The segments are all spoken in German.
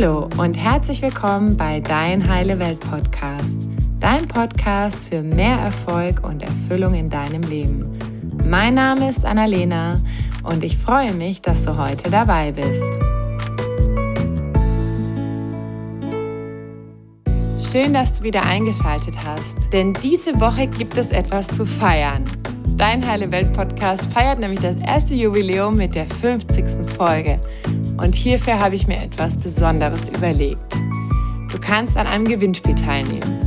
Hallo und herzlich willkommen bei Dein Heile Welt Podcast, dein Podcast für mehr Erfolg und Erfüllung in deinem Leben. Mein Name ist Annalena und ich freue mich, dass du heute dabei bist. Schön, dass du wieder eingeschaltet hast, denn diese Woche gibt es etwas zu feiern. Dein Heile Welt Podcast feiert nämlich das erste Jubiläum mit der 50. Folge. Und hierfür habe ich mir etwas Besonderes überlegt. Du kannst an einem Gewinnspiel teilnehmen.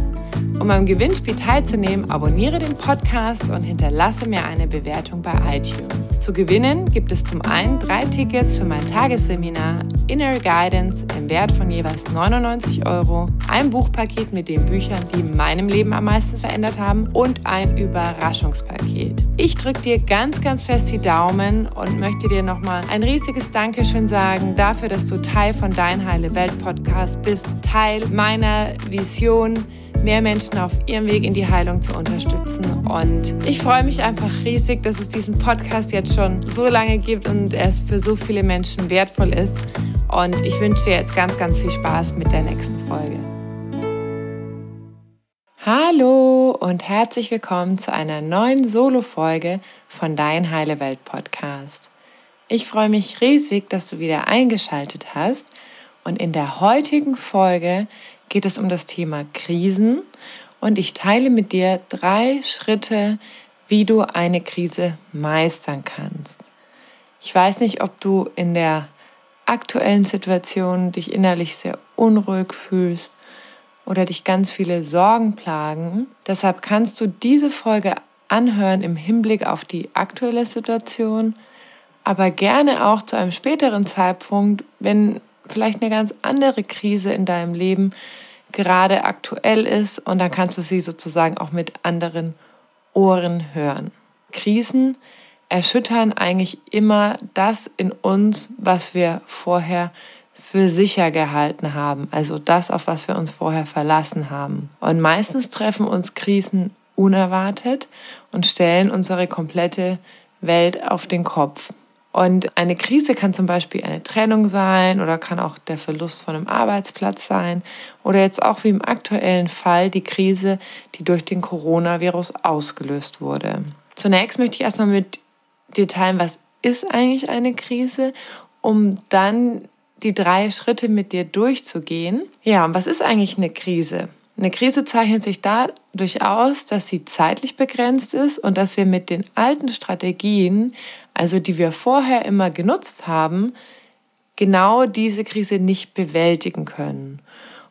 Um am Gewinnspiel teilzunehmen, abonniere den Podcast und hinterlasse mir eine Bewertung bei iTunes. Zu gewinnen gibt es zum einen drei Tickets für mein Tagesseminar Inner Guidance im Wert von jeweils 99 Euro, ein Buchpaket mit den Büchern, die meinem Leben am meisten verändert haben und ein Überraschungspaket. Ich drücke dir ganz, ganz fest die Daumen und möchte dir nochmal ein riesiges Dankeschön sagen dafür, dass du Teil von Dein Heile Welt Podcast bist, Teil meiner Vision mehr Menschen auf ihrem Weg in die Heilung zu unterstützen. Und ich freue mich einfach riesig, dass es diesen Podcast jetzt schon so lange gibt und er für so viele Menschen wertvoll ist. Und ich wünsche dir jetzt ganz, ganz viel Spaß mit der nächsten Folge. Hallo und herzlich willkommen zu einer neuen Solo-Folge von Dein Heile Welt Podcast. Ich freue mich riesig, dass du wieder eingeschaltet hast. Und in der heutigen Folge geht es um das Thema Krisen und ich teile mit dir drei Schritte, wie du eine Krise meistern kannst. Ich weiß nicht, ob du in der aktuellen Situation dich innerlich sehr unruhig fühlst oder dich ganz viele Sorgen plagen. Deshalb kannst du diese Folge anhören im Hinblick auf die aktuelle Situation, aber gerne auch zu einem späteren Zeitpunkt, wenn vielleicht eine ganz andere Krise in deinem Leben gerade aktuell ist und dann kannst du sie sozusagen auch mit anderen Ohren hören. Krisen erschüttern eigentlich immer das in uns, was wir vorher für sicher gehalten haben, also das, auf was wir uns vorher verlassen haben. Und meistens treffen uns Krisen unerwartet und stellen unsere komplette Welt auf den Kopf. Und eine Krise kann zum Beispiel eine Trennung sein oder kann auch der Verlust von einem Arbeitsplatz sein oder jetzt auch wie im aktuellen Fall die Krise, die durch den Coronavirus ausgelöst wurde. Zunächst möchte ich erstmal mit dir teilen, was ist eigentlich eine Krise, um dann die drei Schritte mit dir durchzugehen. Ja, und was ist eigentlich eine Krise? Eine Krise zeichnet sich dadurch aus, dass sie zeitlich begrenzt ist und dass wir mit den alten Strategien, also die wir vorher immer genutzt haben, genau diese Krise nicht bewältigen können.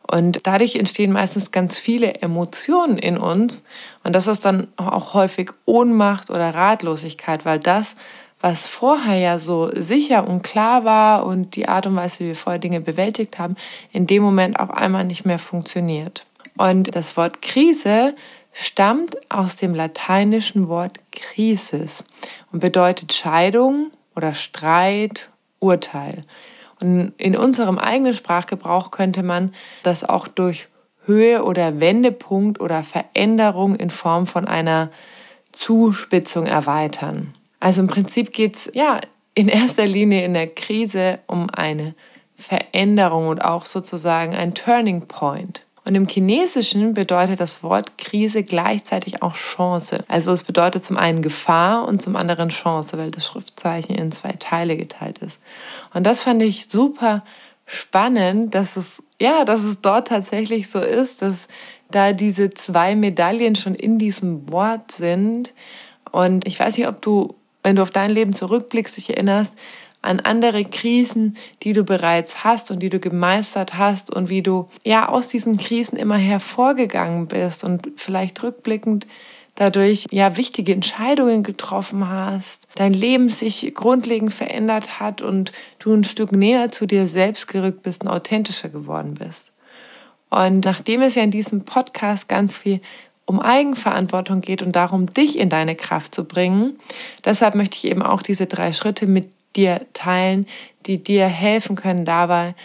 Und dadurch entstehen meistens ganz viele Emotionen in uns. Und das ist dann auch häufig Ohnmacht oder Ratlosigkeit, weil das, was vorher ja so sicher und klar war und die Art und Weise, wie wir vorher Dinge bewältigt haben, in dem Moment auf einmal nicht mehr funktioniert. Und das Wort Krise stammt aus dem lateinischen Wort Krisis und bedeutet Scheidung oder Streit, Urteil. Und in unserem eigenen Sprachgebrauch könnte man das auch durch Höhe oder Wendepunkt oder Veränderung in Form von einer Zuspitzung erweitern. Also im Prinzip geht es ja in erster Linie in der Krise um eine Veränderung und auch sozusagen ein Turning Point. Und im Chinesischen bedeutet das Wort Krise gleichzeitig auch Chance. Also es bedeutet zum einen Gefahr und zum anderen Chance, weil das Schriftzeichen in zwei Teile geteilt ist. Und das fand ich super spannend, dass es, ja, dass es dort tatsächlich so ist, dass da diese zwei Medaillen schon in diesem Wort sind. Und ich weiß nicht, ob du, wenn du auf dein Leben zurückblickst, dich erinnerst, an andere Krisen, die du bereits hast und die du gemeistert hast und wie du ja aus diesen Krisen immer hervorgegangen bist und vielleicht rückblickend dadurch ja wichtige Entscheidungen getroffen hast, dein Leben sich grundlegend verändert hat und du ein Stück näher zu dir selbst gerückt bist und authentischer geworden bist. Und nachdem es ja in diesem Podcast ganz viel um Eigenverantwortung geht und darum, dich in deine Kraft zu bringen, deshalb möchte ich eben auch diese drei Schritte mit dir teilen, die dir helfen können dabei,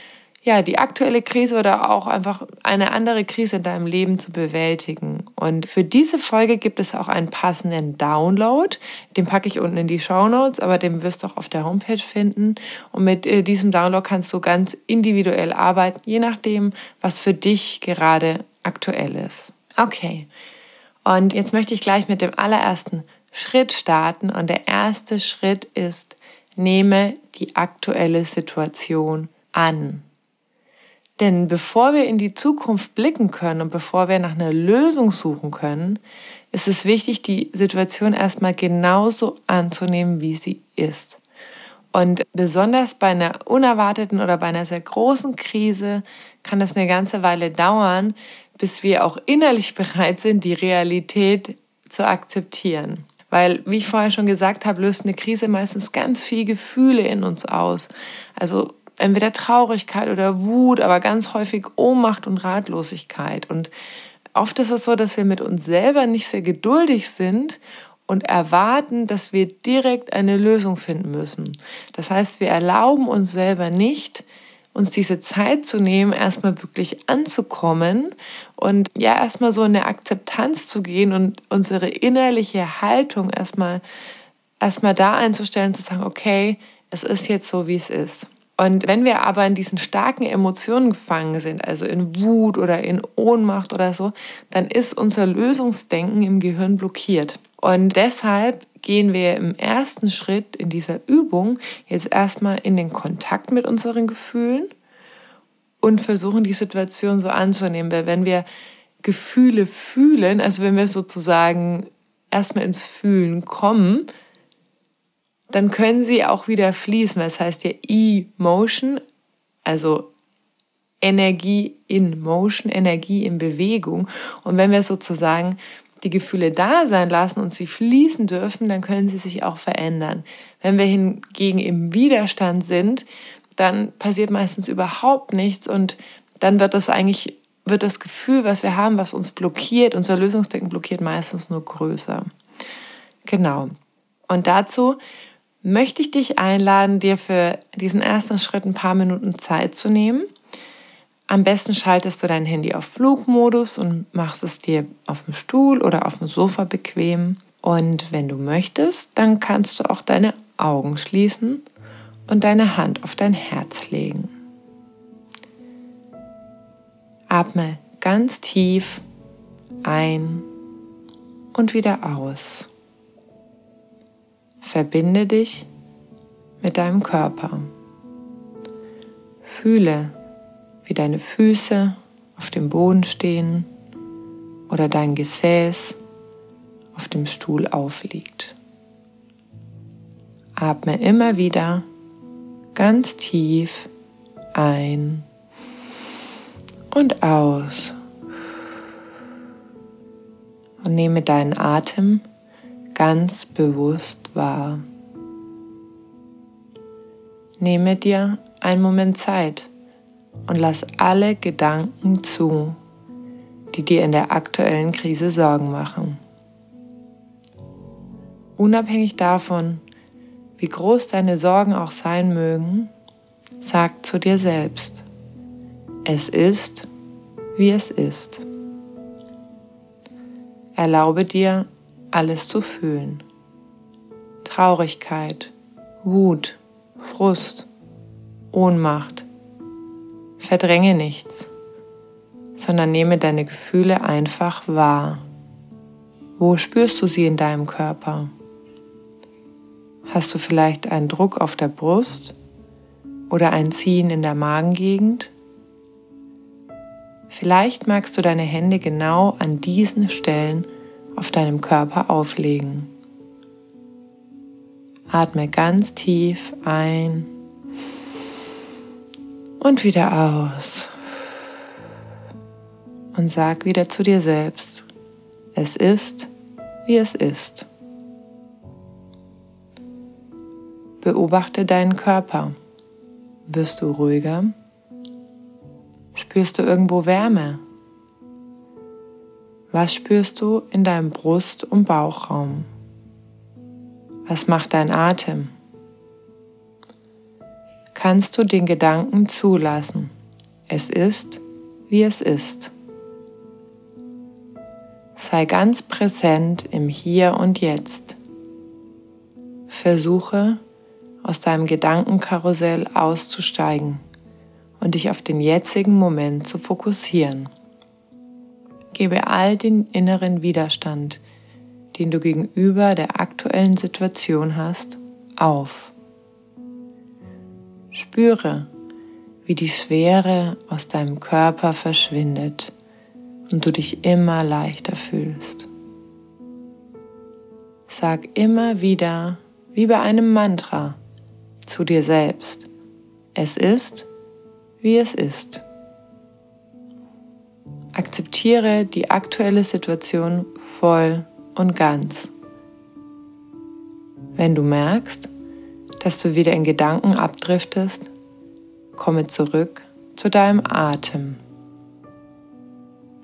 ja, die aktuelle Krise oder auch einfach eine andere Krise in deinem Leben zu bewältigen. Und für diese Folge gibt es auch einen passenden Download. Den packe ich unten in die Show Notes, aber den wirst du auch auf der Homepage finden. Und mit äh, diesem Download kannst du ganz individuell arbeiten, je nachdem, was für dich gerade aktuell ist. Okay. Und jetzt möchte ich gleich mit dem allerersten Schritt starten. Und der erste Schritt ist, nehme die aktuelle Situation an. Denn bevor wir in die Zukunft blicken können und bevor wir nach einer Lösung suchen können, ist es wichtig, die Situation erstmal genauso anzunehmen, wie sie ist. Und besonders bei einer unerwarteten oder bei einer sehr großen Krise kann das eine ganze Weile dauern, bis wir auch innerlich bereit sind, die Realität zu akzeptieren. Weil, wie ich vorher schon gesagt habe, löst eine Krise meistens ganz viel Gefühle in uns aus. Also entweder Traurigkeit oder Wut, aber ganz häufig Ohnmacht und Ratlosigkeit. Und oft ist es so, dass wir mit uns selber nicht sehr geduldig sind und erwarten, dass wir direkt eine Lösung finden müssen. Das heißt, wir erlauben uns selber nicht, uns diese Zeit zu nehmen, erstmal wirklich anzukommen und ja, erstmal so in eine Akzeptanz zu gehen und unsere innerliche Haltung erstmal, erstmal da einzustellen, zu sagen, okay, es ist jetzt so, wie es ist. Und wenn wir aber in diesen starken Emotionen gefangen sind, also in Wut oder in Ohnmacht oder so, dann ist unser Lösungsdenken im Gehirn blockiert. Und deshalb gehen wir im ersten Schritt in dieser Übung jetzt erstmal in den Kontakt mit unseren Gefühlen und versuchen die Situation so anzunehmen. Weil wenn wir Gefühle fühlen, also wenn wir sozusagen erstmal ins Fühlen kommen, dann können sie auch wieder fließen. Das heißt ja E-Motion, also Energie in Motion, Energie in Bewegung. Und wenn wir sozusagen die Gefühle da sein lassen und sie fließen dürfen, dann können sie sich auch verändern. Wenn wir hingegen im Widerstand sind, dann passiert meistens überhaupt nichts und dann wird das eigentlich, wird das Gefühl, was wir haben, was uns blockiert, unser Lösungsdenken blockiert, meistens nur größer. Genau. Und dazu möchte ich dich einladen, dir für diesen ersten Schritt ein paar Minuten Zeit zu nehmen. Am besten schaltest du dein Handy auf Flugmodus und machst es dir auf dem Stuhl oder auf dem Sofa bequem. Und wenn du möchtest, dann kannst du auch deine Augen schließen und deine Hand auf dein Herz legen. Atme ganz tief ein und wieder aus. Verbinde dich mit deinem Körper. Fühle, wie deine Füße auf dem Boden stehen oder dein Gesäß auf dem Stuhl aufliegt. Atme immer wieder ganz tief ein und aus und nehme deinen Atem ganz bewusst wahr. Nehme dir einen Moment Zeit und lass alle Gedanken zu, die dir in der aktuellen Krise Sorgen machen. Unabhängig davon, wie groß deine Sorgen auch sein mögen, sag zu dir selbst, es ist, wie es ist. Erlaube dir, alles zu fühlen. Traurigkeit, Wut, Frust, Ohnmacht. Verdränge nichts, sondern nehme deine Gefühle einfach wahr. Wo spürst du sie in deinem Körper? Hast du vielleicht einen Druck auf der Brust oder ein Ziehen in der Magengegend? Vielleicht magst du deine Hände genau an diesen Stellen auf deinem Körper auflegen. Atme ganz tief ein und wieder aus. Und sag wieder zu dir selbst, es ist, wie es ist. Beobachte deinen Körper. Wirst du ruhiger? Spürst du irgendwo Wärme? Was spürst du in deinem Brust- und Bauchraum? Was macht dein Atem? Kannst du den Gedanken zulassen? es ist, wie es ist. Sei ganz präsent im Hier und Jetzt. Versuche aus deinem Gedankenkarussell auszusteigen und dich auf den jetzigen Moment zu fokussieren. Gebe all den inneren Widerstand, den du gegenüber der aktuellen Situation hast, auf. Spüre, wie die Schwere aus deinem Körper verschwindet und du dich immer leichter fühlst. Sag immer wieder, wie bei einem Mantra, zu dir selbst, es ist, wie es ist. Akzeptiere die aktuelle Situation voll und ganz. Wenn du merkst, dass du wieder in Gedanken abdriftest, komme zurück zu deinem Atem.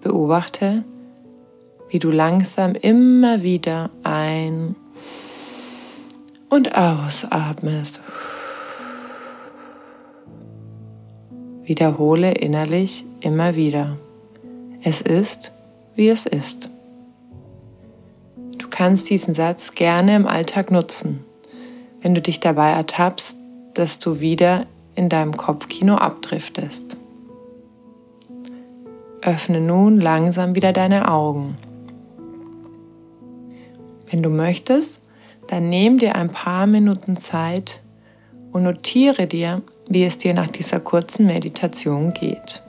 Beobachte, wie du langsam immer wieder ein- und ausatmest. Wiederhole innerlich immer wieder. Es ist, wie es ist. Du kannst diesen Satz gerne im Alltag nutzen, wenn du dich dabei ertappst, dass du wieder in deinem Kopfkino abdriftest. Öffne nun langsam wieder deine Augen. Wenn du möchtest, dann nimm dir ein paar Minuten Zeit und notiere dir, wie es dir nach dieser kurzen Meditation geht.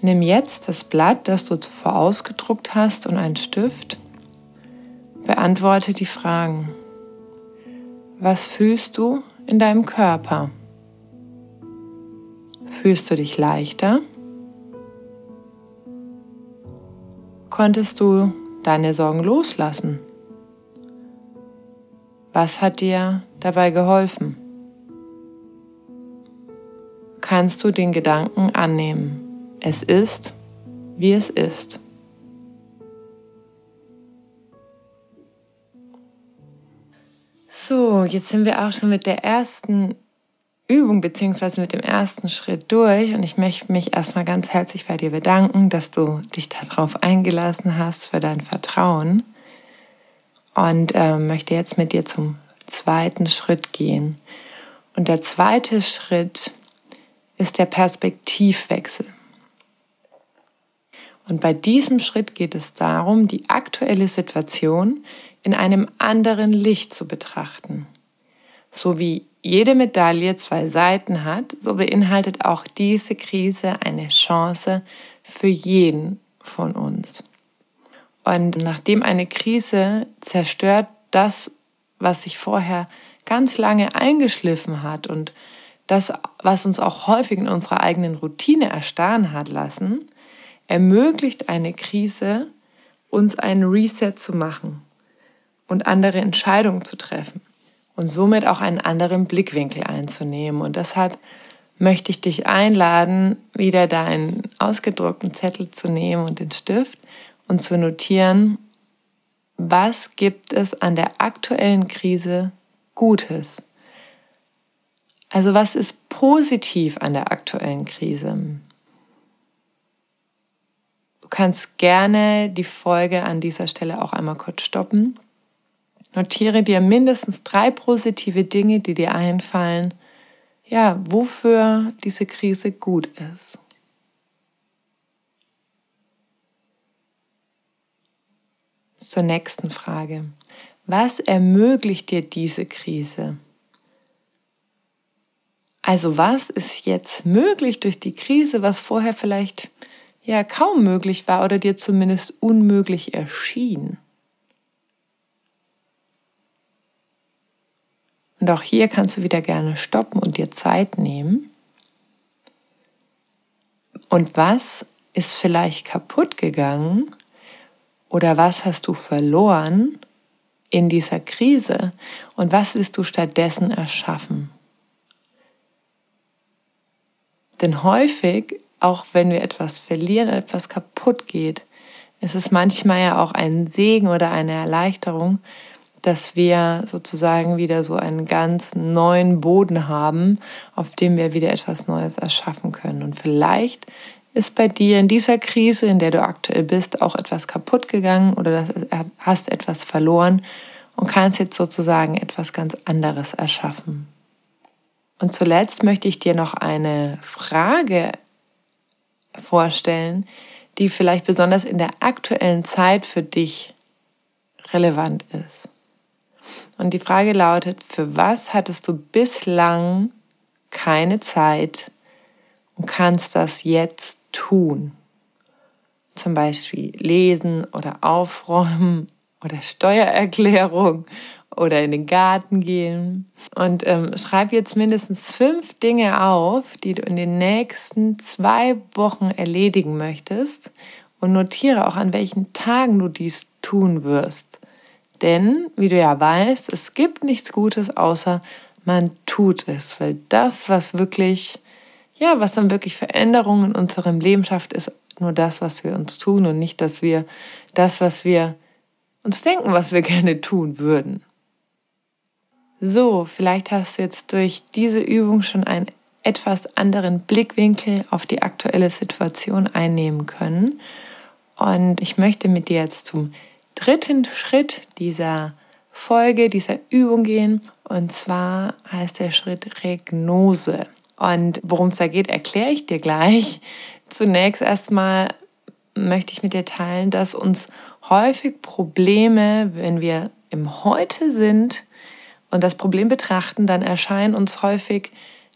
Nimm jetzt das Blatt, das du zuvor ausgedruckt hast, und einen Stift. Beantworte die Fragen. Was fühlst du in deinem Körper? Fühlst du dich leichter? Konntest du deine Sorgen loslassen? Was hat dir dabei geholfen? Kannst du den Gedanken annehmen? Es ist, wie es ist. So, jetzt sind wir auch schon mit der ersten Übung bzw. mit dem ersten Schritt durch und ich möchte mich erstmal ganz herzlich bei dir bedanken, dass du dich darauf eingelassen hast für dein Vertrauen und äh, möchte jetzt mit dir zum zweiten Schritt gehen. Und der zweite Schritt ist der Perspektivwechsel. Und bei diesem Schritt geht es darum, die aktuelle Situation in einem anderen Licht zu betrachten. So wie jede Medaille zwei Seiten hat, so beinhaltet auch diese Krise eine Chance für jeden von uns. Und nachdem eine Krise zerstört das, was sich vorher ganz lange eingeschliffen hat und das, was uns auch häufig in unserer eigenen Routine erstarren hat lassen, ermöglicht eine Krise, uns einen Reset zu machen und andere Entscheidungen zu treffen und somit auch einen anderen Blickwinkel einzunehmen. Und deshalb möchte ich dich einladen, wieder deinen ausgedruckten Zettel zu nehmen und den Stift und zu notieren, was gibt es an der aktuellen Krise Gutes? Also was ist positiv an der aktuellen Krise? Du kannst gerne die Folge an dieser Stelle auch einmal kurz stoppen. Notiere dir mindestens drei positive Dinge, die dir einfallen, ja, wofür diese Krise gut ist. Zur nächsten Frage. Was ermöglicht dir diese Krise? Also was ist jetzt möglich durch die Krise, was vorher vielleicht ja kaum möglich war oder dir zumindest unmöglich erschien. Und auch hier kannst du wieder gerne stoppen und dir Zeit nehmen. Und was ist vielleicht kaputt gegangen oder was hast du verloren in dieser Krise und was willst du stattdessen erschaffen? Denn häufig auch wenn wir etwas verlieren, etwas kaputt geht, ist es manchmal ja auch ein Segen oder eine Erleichterung, dass wir sozusagen wieder so einen ganz neuen Boden haben, auf dem wir wieder etwas Neues erschaffen können. Und vielleicht ist bei dir in dieser Krise, in der du aktuell bist, auch etwas kaputt gegangen oder hast etwas verloren und kannst jetzt sozusagen etwas ganz anderes erschaffen. Und zuletzt möchte ich dir noch eine Frage vorstellen, die vielleicht besonders in der aktuellen Zeit für dich relevant ist. Und die Frage lautet, für was hattest du bislang keine Zeit und kannst das jetzt tun? Zum Beispiel lesen oder aufräumen oder Steuererklärung oder in den Garten gehen. Und ähm, schreib jetzt mindestens fünf Dinge auf, die du in den nächsten zwei Wochen erledigen möchtest und notiere auch, an welchen Tagen du dies tun wirst. Denn, wie du ja weißt, es gibt nichts Gutes, außer man tut es. Weil das, was wirklich, ja, was dann wirklich Veränderungen in unserem Leben schafft, ist nur das, was wir uns tun und nicht, dass wir das, was wir uns denken, was wir gerne tun würden. So, vielleicht hast du jetzt durch diese Übung schon einen etwas anderen Blickwinkel auf die aktuelle Situation einnehmen können. Und ich möchte mit dir jetzt zum dritten Schritt dieser Folge, dieser Übung gehen. Und zwar heißt der Schritt Regnose. Und worum es da geht, erkläre ich dir gleich. Zunächst erstmal möchte ich mit dir teilen, dass uns häufig Probleme, wenn wir im Heute sind und das Problem betrachten, dann erscheinen uns häufig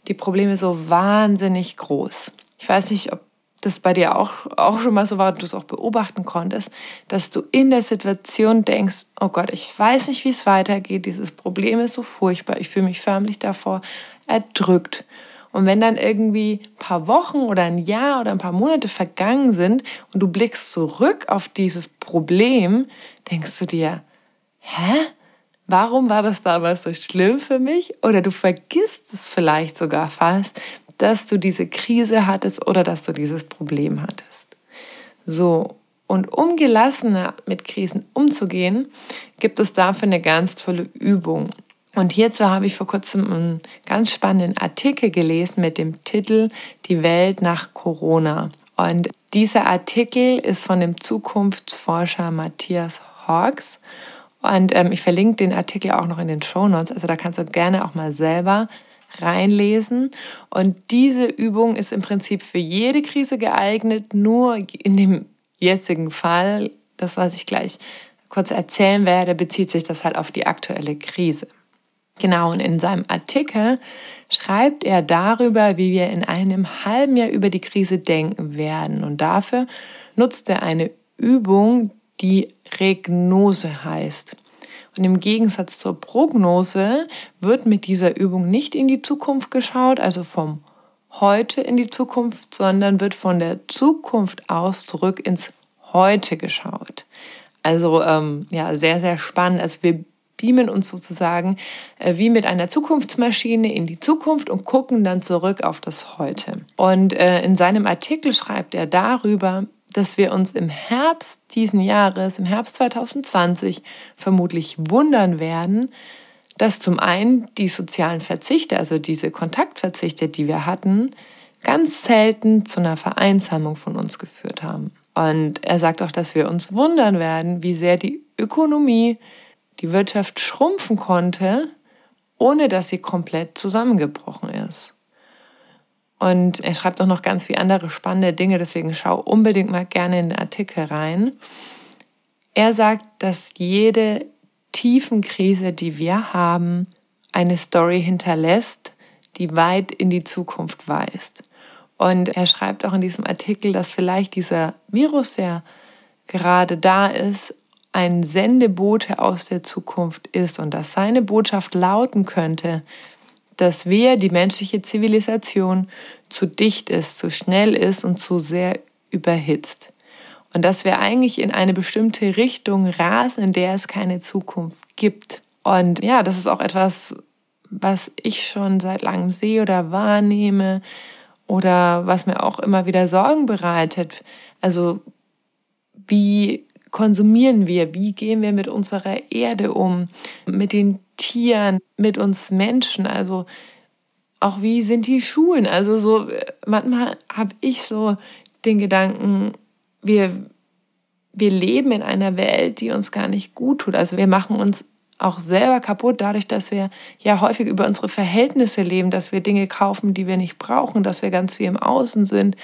die Probleme so wahnsinnig groß. Ich weiß nicht, ob das bei dir auch, auch schon mal so war, du es auch beobachten konntest, dass du in der Situation denkst, oh Gott, ich weiß nicht, wie es weitergeht, dieses Problem ist so furchtbar, ich fühle mich förmlich davor erdrückt. Und wenn dann irgendwie ein paar Wochen oder ein Jahr oder ein paar Monate vergangen sind und du blickst zurück auf dieses Problem, denkst du dir, hä? Warum war das damals so schlimm für mich? Oder du vergisst es vielleicht sogar fast, dass du diese Krise hattest oder dass du dieses Problem hattest. So, und um gelassener mit Krisen umzugehen, gibt es dafür eine ganz tolle Übung. Und hierzu habe ich vor kurzem einen ganz spannenden Artikel gelesen mit dem Titel Die Welt nach Corona. Und dieser Artikel ist von dem Zukunftsforscher Matthias Hawks. Und ähm, ich verlinke den Artikel auch noch in den Show Notes. Also da kannst du gerne auch mal selber reinlesen. Und diese Übung ist im Prinzip für jede Krise geeignet, nur in dem jetzigen Fall, das was ich gleich kurz erzählen werde, bezieht sich das halt auf die aktuelle Krise. Genau, und in seinem Artikel schreibt er darüber, wie wir in einem halben Jahr über die Krise denken werden. Und dafür nutzt er eine Übung, die Regnose heißt. Und im Gegensatz zur Prognose wird mit dieser Übung nicht in die Zukunft geschaut, also vom Heute in die Zukunft, sondern wird von der Zukunft aus zurück ins Heute geschaut. Also ähm, ja, sehr, sehr spannend. Also wir beamen uns sozusagen äh, wie mit einer Zukunftsmaschine in die Zukunft und gucken dann zurück auf das Heute. Und äh, in seinem Artikel schreibt er darüber, dass wir uns im Herbst diesen Jahres, im Herbst 2020, vermutlich wundern werden, dass zum einen die sozialen Verzichte, also diese Kontaktverzichte, die wir hatten, ganz selten zu einer Vereinsamung von uns geführt haben. Und er sagt auch, dass wir uns wundern werden, wie sehr die Ökonomie, die Wirtschaft schrumpfen konnte, ohne dass sie komplett zusammengebrochen ist. Und er schreibt auch noch ganz viele andere spannende Dinge, deswegen schau unbedingt mal gerne in den Artikel rein. Er sagt, dass jede tiefen Krise, die wir haben, eine Story hinterlässt, die weit in die Zukunft weist. Und er schreibt auch in diesem Artikel, dass vielleicht dieser Virus, der gerade da ist, ein Sendebote aus der Zukunft ist und dass seine Botschaft lauten könnte, dass wir, die menschliche Zivilisation, zu dicht ist, zu schnell ist und zu sehr überhitzt. Und dass wir eigentlich in eine bestimmte Richtung rasen, in der es keine Zukunft gibt. Und ja, das ist auch etwas, was ich schon seit langem sehe oder wahrnehme oder was mir auch immer wieder Sorgen bereitet. Also wie konsumieren wir? Wie gehen wir mit unserer Erde um? Mit den Tieren, mit uns Menschen? Also auch wie sind die Schulen? Also so manchmal habe ich so den Gedanken, wir wir leben in einer Welt, die uns gar nicht gut tut. Also wir machen uns auch selber kaputt, dadurch, dass wir ja häufig über unsere Verhältnisse leben, dass wir Dinge kaufen, die wir nicht brauchen, dass wir ganz viel im Außen sind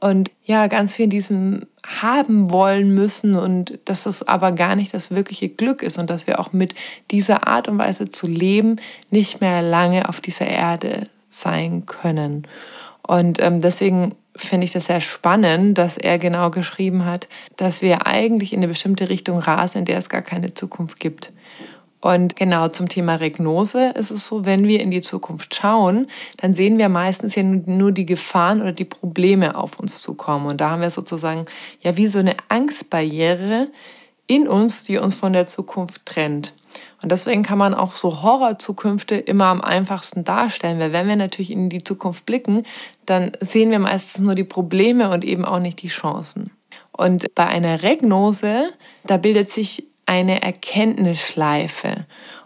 und ja, ganz viel in diesem haben wollen müssen und dass das aber gar nicht das wirkliche Glück ist und dass wir auch mit dieser Art und Weise zu leben nicht mehr lange auf dieser Erde sein können. Und ähm, deswegen finde ich das sehr spannend, dass er genau geschrieben hat, dass wir eigentlich in eine bestimmte Richtung rasen, in der es gar keine Zukunft gibt. Und genau zum Thema Regnose ist es so, wenn wir in die Zukunft schauen, dann sehen wir meistens ja nur die Gefahren oder die Probleme auf uns zukommen. Und da haben wir sozusagen ja wie so eine Angstbarriere in uns, die uns von der Zukunft trennt. Und deswegen kann man auch so Horrorzukünfte immer am einfachsten darstellen, weil wenn wir natürlich in die Zukunft blicken, dann sehen wir meistens nur die Probleme und eben auch nicht die Chancen. Und bei einer Regnose, da bildet sich eine Erkenntnisschleife.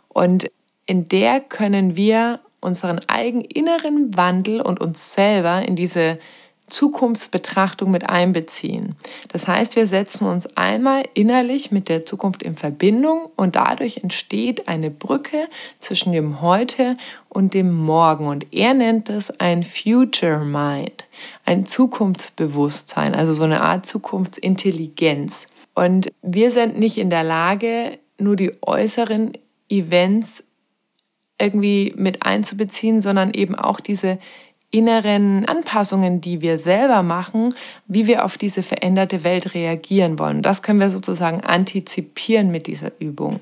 Und in der können wir unseren eigenen inneren Wandel und uns selber in diese Zukunftsbetrachtung mit einbeziehen. Das heißt, wir setzen uns einmal innerlich mit der Zukunft in Verbindung und dadurch entsteht eine Brücke zwischen dem Heute und dem Morgen. Und er nennt es ein Future Mind, ein Zukunftsbewusstsein, also so eine Art Zukunftsintelligenz. Und wir sind nicht in der Lage, nur die äußeren Events irgendwie mit einzubeziehen, sondern eben auch diese inneren Anpassungen, die wir selber machen, wie wir auf diese veränderte Welt reagieren wollen. Das können wir sozusagen antizipieren mit dieser Übung.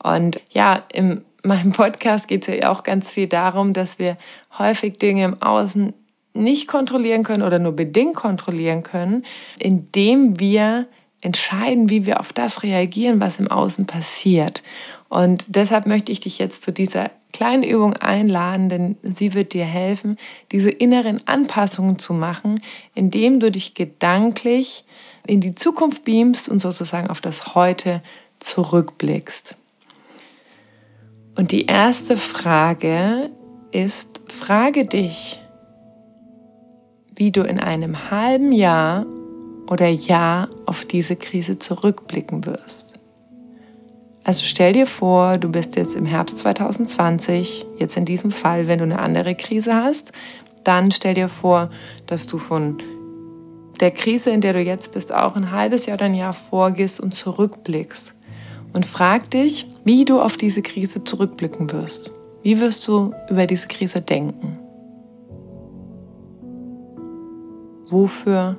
Und ja, in meinem Podcast geht es ja auch ganz viel darum, dass wir häufig Dinge im Außen nicht kontrollieren können oder nur bedingt kontrollieren können, indem wir entscheiden, wie wir auf das reagieren, was im Außen passiert. Und deshalb möchte ich dich jetzt zu dieser kleinen Übung einladen, denn sie wird dir helfen, diese inneren Anpassungen zu machen, indem du dich gedanklich in die Zukunft beamst und sozusagen auf das Heute zurückblickst. Und die erste Frage ist, frage dich, wie du in einem halben Jahr oder Jahr auf diese Krise zurückblicken wirst. Also stell dir vor, du bist jetzt im Herbst 2020, jetzt in diesem Fall, wenn du eine andere Krise hast, dann stell dir vor, dass du von der Krise, in der du jetzt bist, auch ein halbes Jahr oder ein Jahr vorgehst und zurückblickst. Und frag dich, wie du auf diese Krise zurückblicken wirst. Wie wirst du über diese Krise denken? Wofür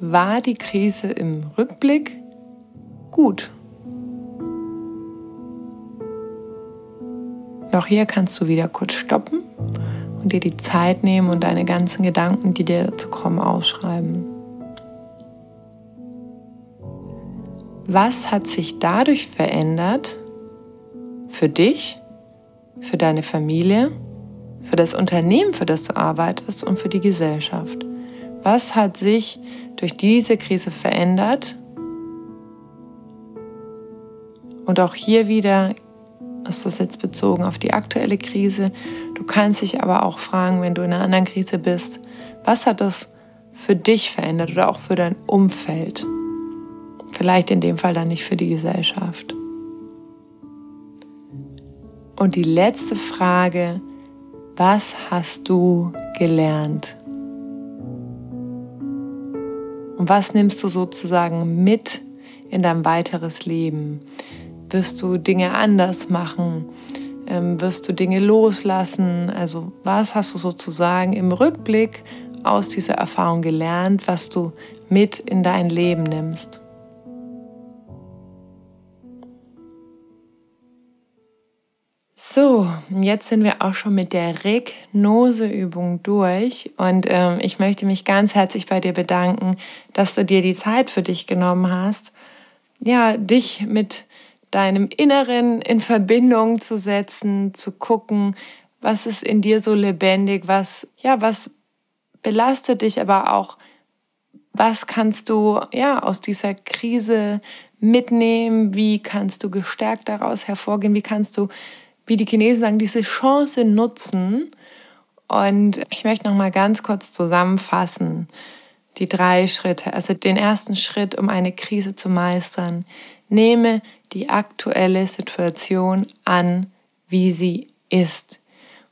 war die Krise im Rückblick gut? Auch hier kannst du wieder kurz stoppen und dir die Zeit nehmen und deine ganzen Gedanken, die dir dazu kommen, ausschreiben. Was hat sich dadurch verändert für dich, für deine Familie, für das Unternehmen, für das du arbeitest und für die Gesellschaft? Was hat sich durch diese Krise verändert? Und auch hier wieder ist das jetzt bezogen auf die aktuelle Krise. Du kannst dich aber auch fragen, wenn du in einer anderen Krise bist, was hat das für dich verändert oder auch für dein Umfeld? Vielleicht in dem Fall dann nicht für die Gesellschaft. Und die letzte Frage, was hast du gelernt? Und was nimmst du sozusagen mit in dein weiteres Leben? Wirst du Dinge anders machen? Ähm, wirst du Dinge loslassen? Also was hast du sozusagen im Rückblick aus dieser Erfahrung gelernt, was du mit in dein Leben nimmst? So, jetzt sind wir auch schon mit der Regnoseübung durch und ähm, ich möchte mich ganz herzlich bei dir bedanken, dass du dir die Zeit für dich genommen hast, ja, dich mit deinem Inneren in Verbindung zu setzen, zu gucken, was ist in dir so lebendig, was, ja, was belastet dich, aber auch, was kannst du, ja, aus dieser Krise mitnehmen? Wie kannst du gestärkt daraus hervorgehen? Wie kannst du, wie die Chinesen sagen, diese Chance nutzen? Und ich möchte noch mal ganz kurz zusammenfassen die drei Schritte. Also den ersten Schritt, um eine Krise zu meistern. Nehme die aktuelle Situation an, wie sie ist.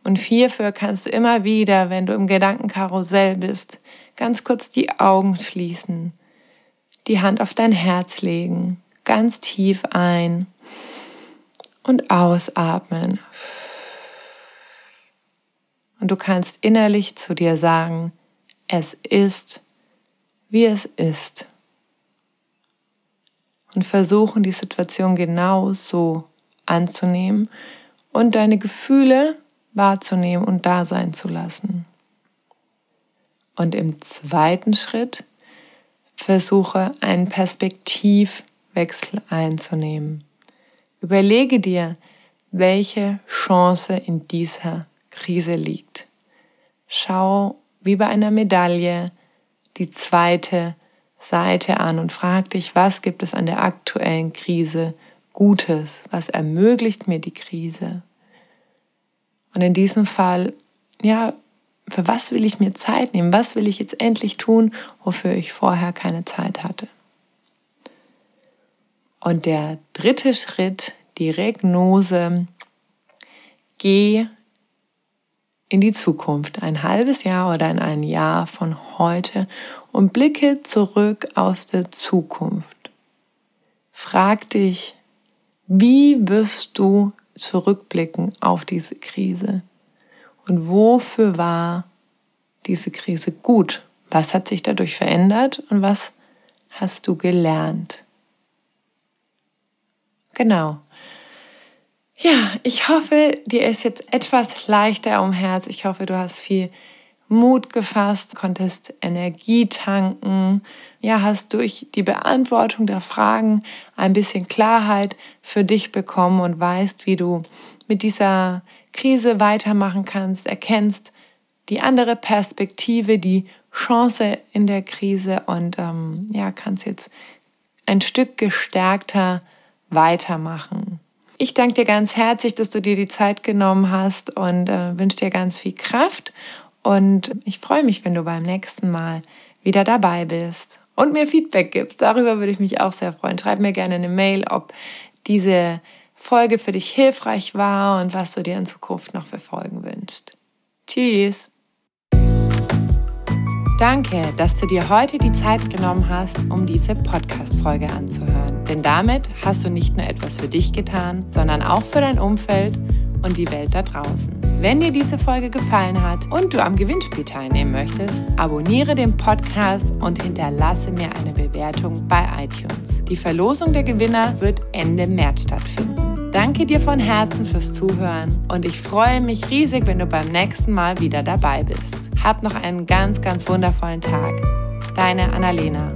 Und hierfür kannst du immer wieder, wenn du im Gedankenkarussell bist, ganz kurz die Augen schließen, die Hand auf dein Herz legen, ganz tief ein und ausatmen. Und du kannst innerlich zu dir sagen, es ist, wie es ist. Und versuchen, die Situation genau so anzunehmen und deine Gefühle wahrzunehmen und da sein zu lassen. Und im zweiten Schritt versuche einen Perspektivwechsel einzunehmen. Überlege dir, welche Chance in dieser Krise liegt. Schau wie bei einer Medaille die zweite Seite an und frag dich, was gibt es an der aktuellen Krise Gutes? Was ermöglicht mir die Krise? Und in diesem Fall, ja, für was will ich mir Zeit nehmen? Was will ich jetzt endlich tun, wofür ich vorher keine Zeit hatte? Und der dritte Schritt, die Regnose, geh in die Zukunft, ein halbes Jahr oder in ein Jahr von heute und blicke zurück aus der Zukunft. Frag dich, wie wirst du zurückblicken auf diese Krise? Und wofür war diese Krise gut? Was hat sich dadurch verändert und was hast du gelernt? Genau. Ja, ich hoffe, dir ist jetzt etwas leichter um Herz. Ich hoffe, du hast viel Mut gefasst, konntest Energie tanken, ja, hast durch die Beantwortung der Fragen ein bisschen Klarheit für dich bekommen und weißt, wie du mit dieser Krise weitermachen kannst, erkennst die andere Perspektive, die Chance in der Krise und ähm, ja, kannst jetzt ein Stück gestärkter weitermachen. Ich danke dir ganz herzlich, dass du dir die Zeit genommen hast und äh, wünsche dir ganz viel Kraft. Und ich freue mich, wenn du beim nächsten Mal wieder dabei bist und mir Feedback gibst. Darüber würde ich mich auch sehr freuen. Schreib mir gerne eine Mail, ob diese Folge für dich hilfreich war und was du dir in Zukunft noch für Folgen wünschst. Tschüss! Danke, dass du dir heute die Zeit genommen hast, um diese Podcast-Folge anzuhören. Denn damit hast du nicht nur etwas für dich getan, sondern auch für dein Umfeld und die Welt da draußen. Wenn dir diese Folge gefallen hat und du am Gewinnspiel teilnehmen möchtest, abonniere den Podcast und hinterlasse mir eine Bewertung bei iTunes. Die Verlosung der Gewinner wird Ende März stattfinden. Danke dir von Herzen fürs Zuhören und ich freue mich riesig, wenn du beim nächsten Mal wieder dabei bist. Hab noch einen ganz, ganz wundervollen Tag. Deine Annalena.